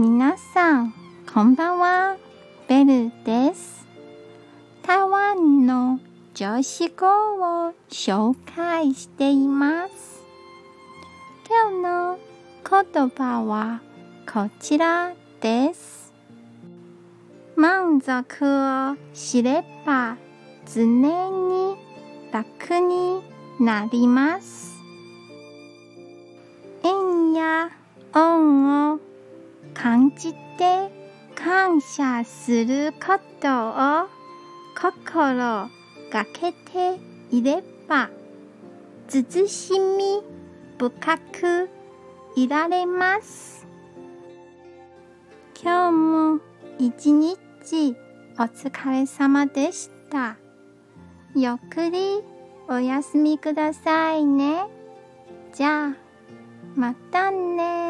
皆さん、こんばんは。ベルです。台湾の女子語を紹介しています。今日の言葉はこちらです。満足を知れば常に楽になります。縁や恩を感じて感謝することを心がけていれば慎しみ深くいられます。今日も一日お疲れ様でした。ゆっくりお休みくださいね。じゃあまたね。